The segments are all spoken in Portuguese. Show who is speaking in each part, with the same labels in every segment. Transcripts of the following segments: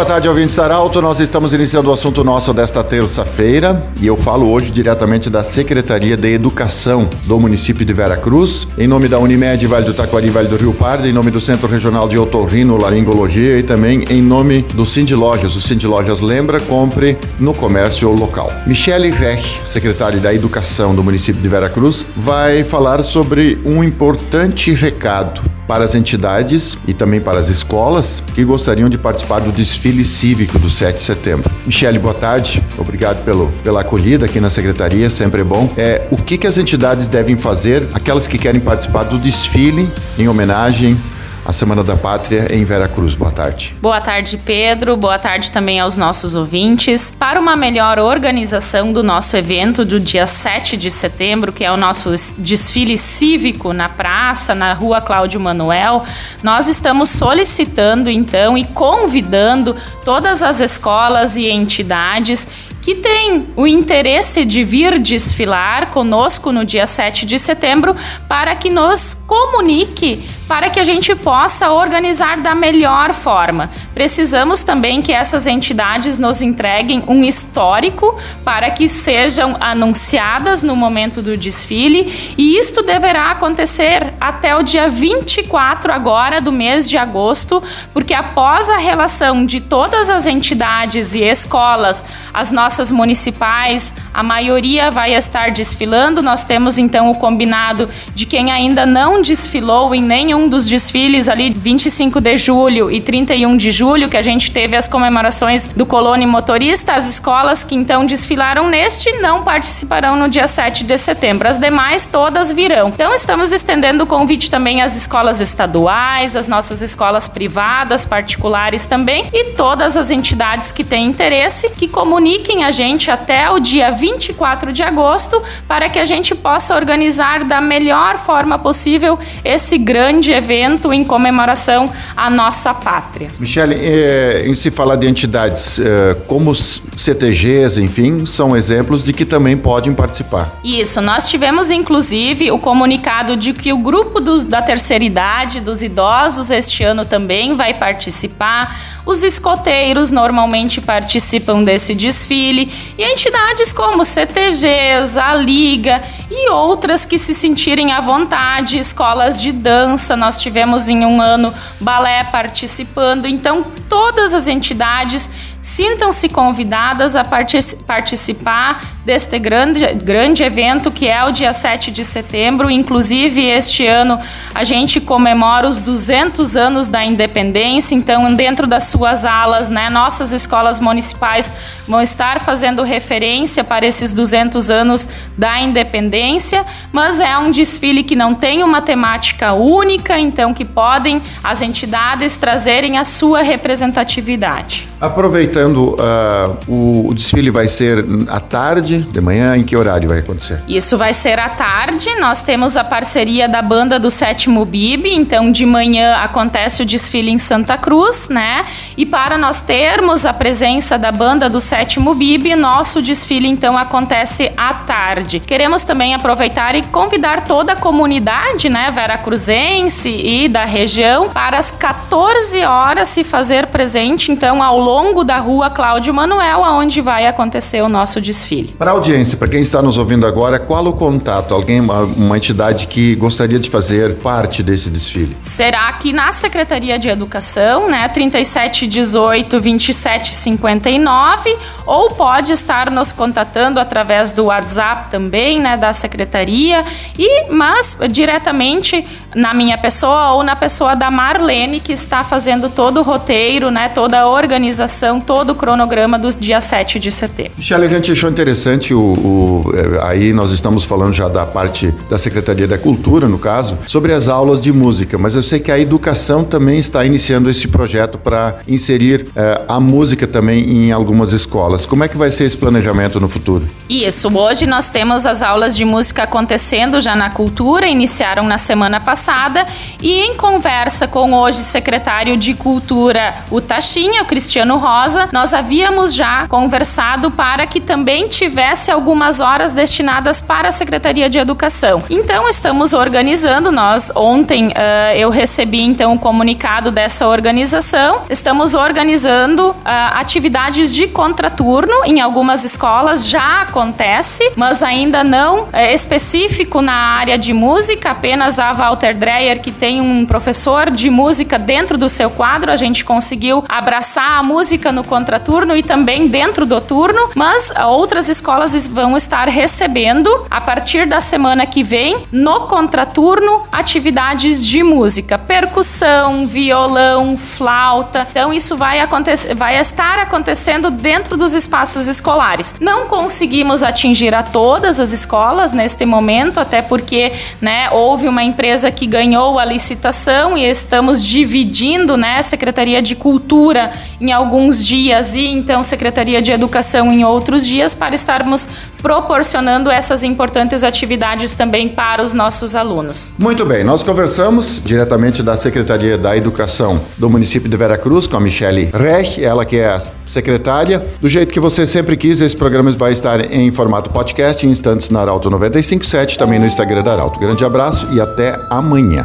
Speaker 1: Boa tarde, ouvintes da Arauto. Nós estamos iniciando o assunto nosso desta terça-feira e eu falo hoje diretamente da Secretaria de Educação do município de Vera Cruz, em nome da Unimed Vale do Taquari Vale do Rio Pardo, em nome do Centro Regional de Otorrino Laringologia e também em nome do Cindy Lojas. O Cindy Lojas lembra, compre no comércio local. Michele Rech, secretária da Educação do município de Vera Cruz, vai falar sobre um importante recado para as entidades e também para as escolas que gostariam de participar do desfile cívico do 7 de setembro. Michele, boa tarde. Obrigado pelo, pela acolhida aqui na secretaria, sempre é bom. É, o que, que as entidades devem fazer, aquelas que querem participar do desfile em homenagem a Semana da Pátria em Veracruz. Boa tarde.
Speaker 2: Boa tarde, Pedro. Boa tarde também aos nossos ouvintes. Para uma melhor organização do nosso evento do dia 7 de setembro, que é o nosso desfile cívico na praça, na rua Cláudio Manuel, nós estamos solicitando então e convidando todas as escolas e entidades que tem o interesse de vir desfilar conosco no dia 7 de setembro para que nos comunique para que a gente possa organizar da melhor forma. Precisamos também que essas entidades nos entreguem um histórico para que sejam anunciadas no momento do desfile e isto deverá acontecer até o dia 24 agora do mês de agosto, porque após a relação de todas as entidades e escolas, as nossas municipais, a maioria vai estar desfilando. Nós temos então o combinado de quem ainda não desfilou em nenhum um dos desfiles ali, 25 de julho e 31 de julho, que a gente teve as comemorações do Colônia Motorista, as escolas que então desfilaram neste não participarão no dia 7 de setembro. As demais todas virão. Então estamos estendendo o convite também às escolas estaduais, às nossas escolas privadas, particulares também e todas as entidades que têm interesse que comuniquem a gente até o dia 24 de agosto para que a gente possa organizar da melhor forma possível esse grande evento em comemoração à nossa pátria.
Speaker 1: Michele, é, em se falar de entidades é, como CTGs, enfim, são exemplos de que também podem participar.
Speaker 2: Isso, nós tivemos inclusive o comunicado de que o grupo do, da terceira idade, dos idosos, este ano também vai participar. Os escoteiros normalmente participam desse desfile e entidades como CTGs, a Liga e outras que se sentirem à vontade, escolas de dança, nós tivemos em um ano balé participando, então todas as entidades Sintam-se convidadas a participar deste grande, grande evento que é o dia 7 de setembro. Inclusive, este ano a gente comemora os 200 anos da independência, então, dentro das suas alas, né, nossas escolas municipais vão estar fazendo referência para esses 200 anos da independência, mas é um desfile que não tem uma temática única, então, que podem as entidades trazerem a sua representatividade.
Speaker 1: Aproveitando aproveitando, uh, o, o, desfile vai ser à tarde, de manhã, em que horário vai acontecer?
Speaker 2: Isso vai ser à tarde. Nós temos a parceria da banda do Sétimo Bib, então de manhã acontece o desfile em Santa Cruz, né? E para nós termos a presença da banda do Sétimo Bib, nosso desfile então acontece à tarde. Queremos também aproveitar e convidar toda a comunidade, né, Vera Cruzense e da região, para as 14 horas se fazer presente, então, ao longo da rua Cláudio Manuel, aonde vai acontecer o nosso desfile.
Speaker 1: Para a audiência, para quem está nos ouvindo agora, qual o contato? Alguém, uma, uma entidade que gostaria de fazer parte desse desfile?
Speaker 2: Será aqui na Secretaria de Educação, né, 3718 2759, ou pode estar nos contatando através do WhatsApp também, né, da Secretaria, e mas diretamente na minha pessoa ou na pessoa da Marlene, que está fazendo todo o roteiro, né, toda a organização, todo o cronograma do dia 7 de setembro.
Speaker 1: Michele, a gente achou interessante o, o, é, aí nós estamos falando já da parte da Secretaria da Cultura, no caso, sobre as aulas de música, mas eu sei que a educação também está iniciando esse projeto para inserir é, a música também em algumas escolas. Como é que vai ser esse planejamento no futuro?
Speaker 2: Isso, hoje nós temos as aulas de música acontecendo já na cultura, iniciaram na semana passada e em conversa com hoje secretário de Cultura, o Taxinha, o Cristiano Oceano Rosa, nós havíamos já conversado para que também tivesse algumas horas destinadas para a Secretaria de Educação. Então, estamos organizando, nós ontem uh, eu recebi então o um comunicado dessa organização, estamos organizando uh, atividades de contraturno em algumas escolas, já acontece, mas ainda não é específico na área de música, apenas a Walter Dreyer, que tem um professor de música dentro do seu quadro, a gente conseguiu abraçar a música no contraturno e também dentro do turno, mas outras escolas vão estar recebendo a partir da semana que vem no contraturno atividades de música, percussão, violão, flauta. Então isso vai acontecer, vai estar acontecendo dentro dos espaços escolares. Não conseguimos atingir a todas as escolas neste momento, até porque, né, houve uma empresa que ganhou a licitação e estamos dividindo, né, Secretaria de Cultura em alguns dias e então Secretaria de Educação em outros dias para estarmos proporcionando essas importantes atividades também para os nossos alunos.
Speaker 1: Muito bem, nós conversamos diretamente da Secretaria da Educação do município de Veracruz com a Michele Rech, ela que é a secretária. Do jeito que você sempre quis, esse programa vai estar em formato podcast em instantes na Arauto 957, também no Instagram da Arauto. Grande abraço e até amanhã.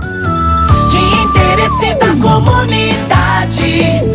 Speaker 3: De interesse da comunidade,